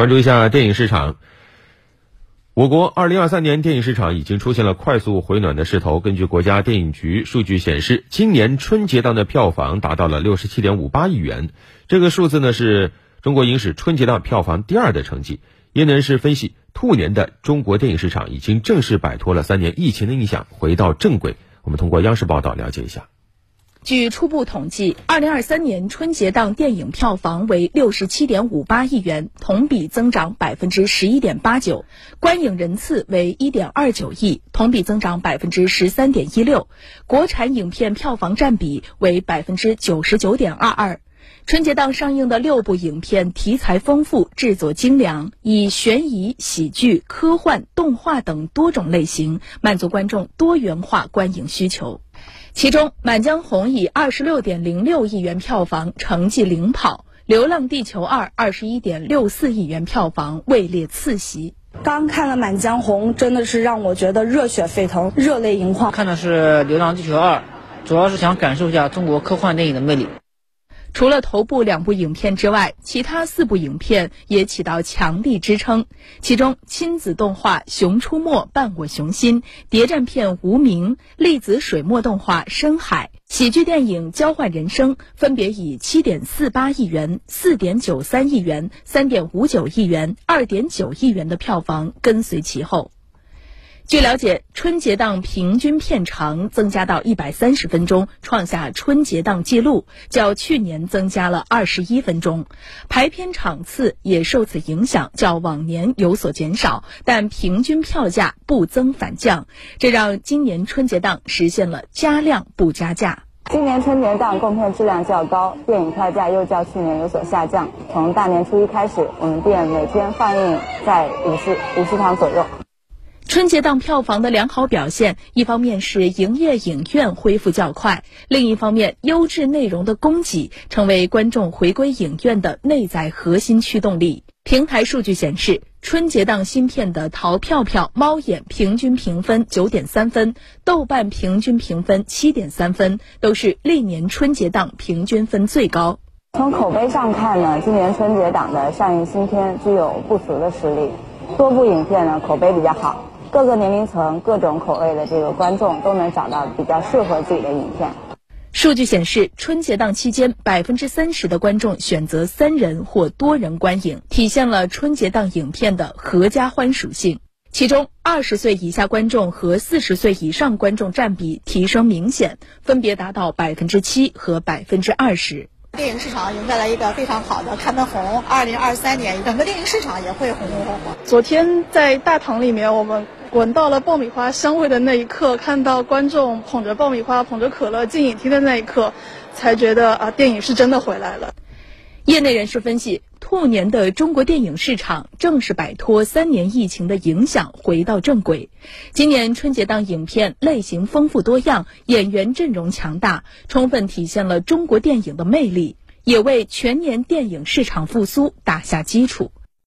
关注一下电影市场。我国二零二三年电影市场已经出现了快速回暖的势头。根据国家电影局数据显示，今年春节档的票房达到了六十七点五八亿元，这个数字呢是中国影史春节档票房第二的成绩。业内人士分析，兔年的中国电影市场已经正式摆脱了三年疫情的影响，回到正轨。我们通过央视报道了解一下。据初步统计，二零二三年春节档电影票房为六十七点五八亿元，同比增长百分之十一点八九；观影人次为一点二九亿，同比增长百分之十三点一六；国产影片票房占比为百分之九十九点二二。春节档上映的六部影片题材丰富，制作精良，以悬疑、喜剧、科幻、动画等多种类型满足观众多元化观影需求。其中，《满江红》以二十六点零六亿元票房成绩领跑，《流浪地球二》二十一点六四亿元票房位列次席。刚看了《满江红》，真的是让我觉得热血沸腾、热泪盈眶。看的是《流浪地球二》，主要是想感受一下中国科幻电影的魅力。除了头部两部影片之外，其他四部影片也起到强力支撑。其中，亲子动画《熊出没·伴我熊心》、谍战片《无名》、粒子水墨动画《深海》、喜剧电影《交换人生》分别以七点四八亿元、四点九三亿元、三点五九亿元、二点九亿元的票房跟随其后。据了解，春节档平均片长增加到一百三十分钟，创下春节档纪录，较去年增加了二十一分钟。排片场次也受此影响，较往年有所减少，但平均票价不增反降，这让今年春节档实现了加量不加价。今年春节档供片质量较高，电影票价又较去年有所下降。从大年初一开始，我们店每天放映在五十五十场左右。春节档票房的良好表现，一方面是营业影院恢复较快，另一方面优质内容的供给成为观众回归影院的内在核心驱动力。平台数据显示，春节档新片的《淘票票》《猫眼》平均评分九点三分，豆瓣平均评分七点三分，都是历年春节档平均分最高。从口碑上看呢，今年春节档的上映新片具有不俗的实力，多部影片呢口碑比较好。各个年龄层、各种口味的这个观众都能找到比较适合自己的影片。数据显示，春节档期间，百分之三十的观众选择三人或多人观影，体现了春节档影片的合家欢属性。其中，二十岁以下观众和四十岁以上观众占比提升明显，分别达到百分之七和百分之二十。电影市场迎来了一个非常好的开门红，二零二三年整个电影市场也会红红火火。昨天在大堂里面，我们。闻到了爆米花香味的那一刻，看到观众捧着爆米花、捧着可乐进影厅的那一刻，才觉得啊，电影是真的回来了。业内人士分析，兔年的中国电影市场正是摆脱三年疫情的影响，回到正轨。今年春节档影片类型丰富多样，演员阵容强大，充分体现了中国电影的魅力，也为全年电影市场复苏打下基础。